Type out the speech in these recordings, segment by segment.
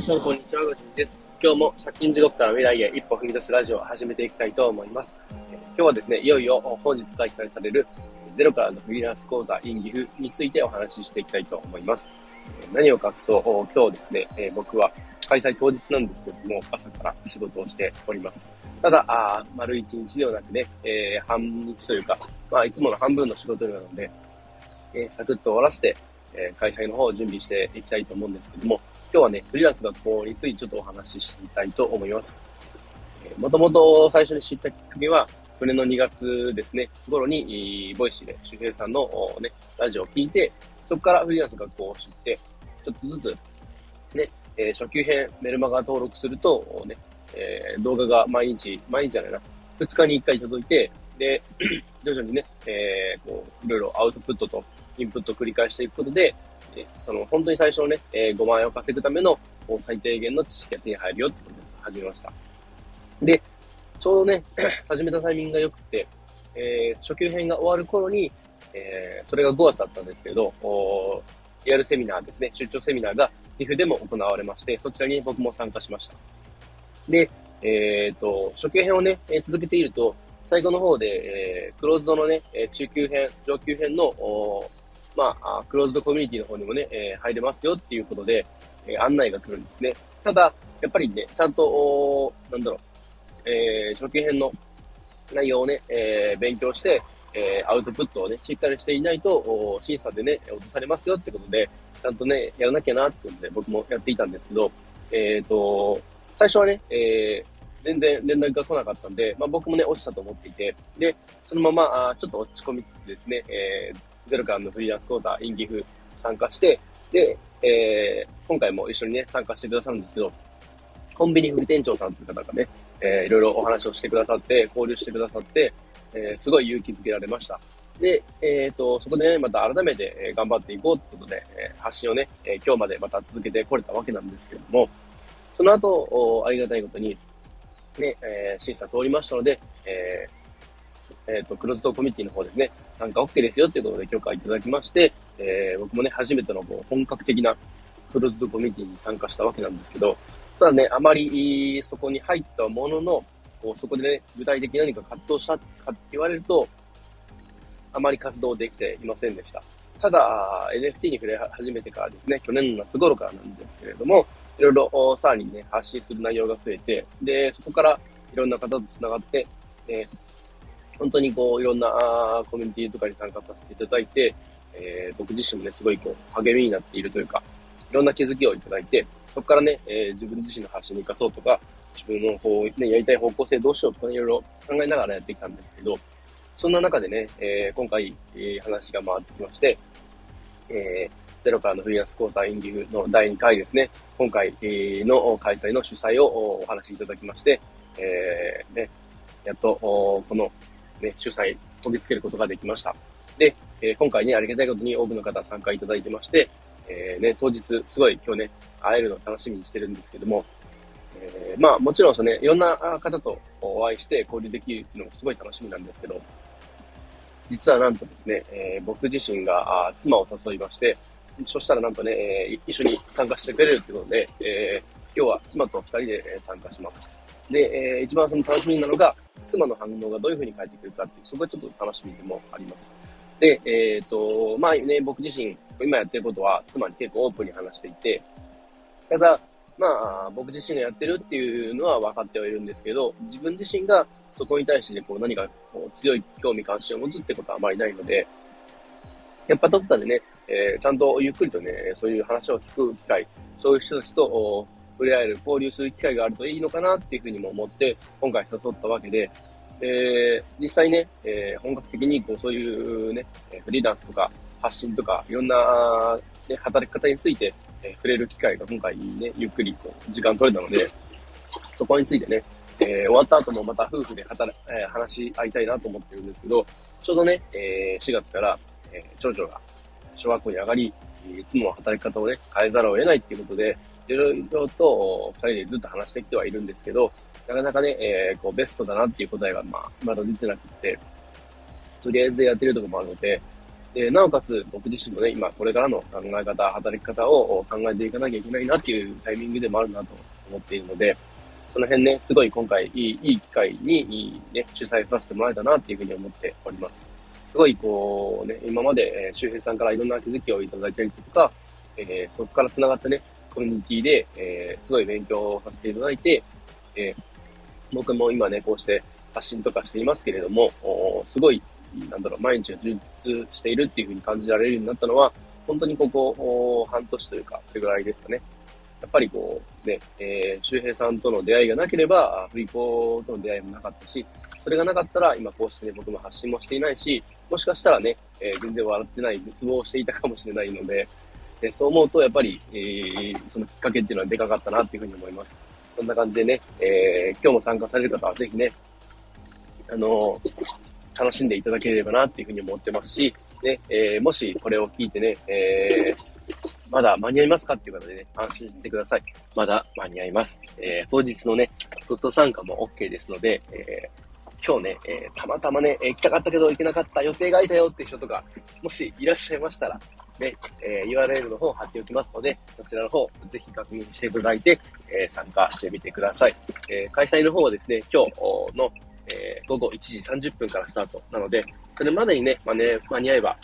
皆さん、こんにちは。ごじです。今日も借金地獄から未来へ一歩踏み出すラジオを始めていきたいと思います。今日はですね、いよいよ本日開催されるゼロからのフリーランス講座インギフについてお話ししていきたいと思います。何を隠そう、今日ですね、僕は開催当日なんですけども、朝から仕事をしております。ただ、あ丸一日ではなくね、えー、半日というか、まあ、いつもの半分の仕事量なので、えー、サクッと終わらせて、えー、開催の方を準備していきたいと思うんですけども、今日はね、フリーランス学校についてちょっとお話ししてみたいと思います。えー、もともと最初に知ったきっかけは、去年の2月ですね、頃に、 Voicy で周平さんのね、ラジオを聞いて、そこからフリーランス学校を知って、ちょっとずつ、ね、えー、初級編メルマガ登録すると、ね、えー、動画が毎日、毎日じゃないな、2日に1回届いて、で、徐々にね、えー、こう、いろいろアウトプットとインプットを繰り返していくことで、その、本当に最初のね、えー、5万円を稼ぐための最低限の知識が手に入るよってことで始めました。で、ちょうどね、始めたタイミングが良くて、えー、初級編が終わる頃に、えー、それが5月だったんですけど、おリアルセミナーですね、出張セミナーが TIF でも行われまして、そちらに僕も参加しました。で、えっ、ー、と、初級編をね、え、続けていると、最後の方で、えー、クローズドのね、中級編、上級編の、まあ、クローズドコミュニティの方にもね、えー、入れますよっていうことで、えー、案内が来るんですね。ただ、やっぱりね、ちゃんと、なんだろう、えー、初級編の内容をね、えー、勉強して、えー、アウトプットをね、しっかりしていないと、審査でね、落とされますよってことで、ちゃんとね、やらなきゃなってことで僕もやっていたんですけど、えっ、ー、と、最初はね、えー、全然連絡が来なかったんで、まあ僕もね、落ちたと思っていて、で、そのまま、あちょっと落ち込みつつですね、えー、ゼロからのフリーランス講座、インギフ参加して、で、えー、今回も一緒にね、参加してくださるんですけど、コンビニ副店長さんという方がね、えー、いろいろお話をしてくださって、交流してくださって、えー、すごい勇気づけられました。で、えっ、ー、と、そこでね、また改めて、え、頑張っていこうってことで、え、発信をね、え、今日までまた続けてこれたわけなんですけれども、その後、ありがたいことに、ね、え、審査通りましたので、えー、えっ、ー、と、クローズドコミュニティの方ですね、参加 OK ですよっていうことで許可いただきまして、えー、僕もね、初めてのこう本格的なクローズドコミュニティに参加したわけなんですけど、ただね、あまりそこに入ったものの、こうそこでね、具体的に何か活動したかって言われると、あまり活動できていませんでした。ただ、NFT に触れ始めてからですね、去年の夏頃からなんですけれども、いろいろさらにね、発信する内容が増えて、で、そこからいろんな方と繋がって、えー、本当にこう、いろんなコミュニティとかに参加させていただいて、えー、僕自身もね、すごいこう、励みになっているというか、いろんな気づきをいただいて、そこからね、えー、自分自身の発信に活かそうとか、自分のこう、ね、やりたい方向性どうしようとか、ね、いろいろ考えながらやってきたんですけど、そんな中でね、えー、今回、えー、話が回ってきまして、えー、ゼロからのフリーランスコーターインディフの第2回ですね、今回、えー、の開催の主催をお話しいただきまして、えー、ね、やっと、このね、主催、こぎつけることができました。で、えー、今回ね、ありがたいことに多くの方参加いただいてまして、えー、ね、当日、すごい今日ね、会えるの楽しみにしてるんですけども、えー、まあもちろんそのね、いろんな方とお会いして交流できるのもすごい楽しみなんですけど、実はなんとですね、えー、僕自身が妻を誘いまして、そしたらなんとね、えー、一緒に参加してくれるってことで、えー、今日は妻と二人で参加します。で、えー、一番その楽しみなのが、妻の反応がどういう風に返ってくるかっていう、そこはちょっと楽しみでもあります。で、えっ、ー、と、まあね、僕自身、今やってることは妻に結構オープンに話していて、ただ、まあ、僕自身がやってるっていうのは分かってはいるんですけど、自分自身がそこに対してねこう何かこう強い興味関心を持つってことはあまりないので、やっぱどっかでね、えー、ちゃんとゆっくりとね、そういう話を聞く機会、そういう人たちと触れ合える、交流する機会があるといいのかなっていうふうにも思って、今回誘ったわけで、えー、実際ね、えー、本格的にこうそういうね、フリーランスとか発信とか、いろんな、ね、働き方について、え、触れる機会が今回ね、ゆっくりこう時間取れたので、そこについてね、えー、終わった後もまた夫婦で働、えー、話し合いたいなと思ってるんですけど、ちょうどね、えー、4月から、えー、長女が小学校に上がり、いつも働き方をね、変えざるを得ないっていうことで、いろいろと二人でずっと話してきてはいるんですけど、なかなかね、えー、こうベストだなっていう答えが、まあ、まだ出てなくて、とりあえずやってるとこもあるので、で、なおかつ僕自身もね、今これからの考え方、働き方を考えていかなきゃいけないなっていうタイミングでもあるなと思っているので、その辺ね、すごい今回いいいい機会にいい、ね、主催させてもらえたなっていうふうに思っております。すごいこうね、今まで、え、周平さんからいろんな気づきをいただいたりとか、えー、そこから繋がったね、コミュニティで、えー、すごい勉強させていただいて、え、僕も今ね、こうして発信とかしていますけれども、すごい、なんだろう、毎日が充実しているっていうふうに感じられるようになったのは、本当にここ、半年というか、それぐらいですかね。やっぱりこう、ね、えー、周平さんとの出会いがなければ、振り子との出会いもなかったし、それがなかったら、今こうしてね、僕も発信もしていないし、もしかしたらね、えー、全然笑ってない、絶望していたかもしれないので、でそう思うと、やっぱり、えー、そのきっかけっていうのはでかかったなっていうふうに思います。そんな感じでね、えー、今日も参加される方はぜひね、あの、楽しんでいただければなっていうふうに思ってますし、ね、えー、もしこれを聞いてね、えー、まだ間に合いますかっていう方でね、安心してください。まだ間に合います。えー、当日のね、トット参加も OK ですので、えー、今日ね、えー、たまたまね、えー、行きたかったけど行けなかった予定がいたよっていう人とか、もしいらっしゃいましたら、ね、えー、URL の方を貼っておきますので、そちらの方、ぜひ確認していただいて、え、参加してみてください。え、開催の方はですね、今日の、え、午後1時30分からスタートなので、それまでにね、まあね、間に合えば、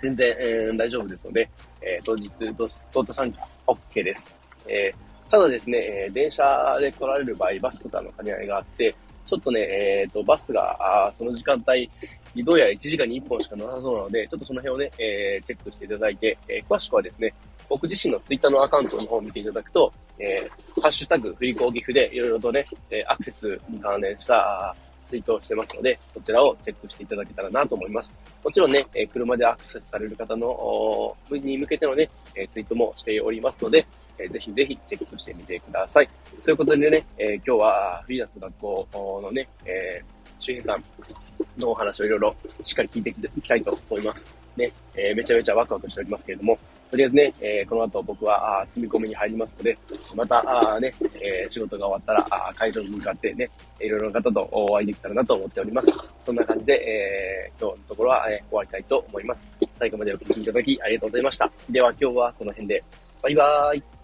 全然、え、大丈夫ですので、え、当日、トート参加 OK です。え、ただですね、え、電車で来られる場合、バスとかの兼ね合いがあって、ちょっとね、えっ、ー、と、バスが、あその時間帯、どうやら1時間に1本しかなさそうなので、ちょっとその辺をね、えー、チェックしていただいて、えー、詳しくはですね、僕自身のツイッターのアカウントの方を見ていただくと、えー、ハッシュタグ、振り子岐阜でいろいろとね、えアクセスに関連したツイートをしてますので、こちらをチェックしていただけたらなと思います。もちろんね、え車でアクセスされる方の、に向けてのね、えツイートもしておりますので、えぜひぜひチェックしてみてください。ということでね、えー、今日はフリーランス学校のね、えー、周平さんのお話をいろいろしっかり聞いていきたいと思います。ね、えー、めちゃめちゃワクワクしておりますけれども、とりあえずね、えー、この後僕はあ積み込みに入りますので、またあね、えー、仕事が終わったら会場に向かってね、いろいろな方とお会いできたらなと思っております。そんな感じで、えー、今日のところは、え、終わりたいと思います。最後までお聞きいただきありがとうございました。では今日はこの辺で、バイバーイ。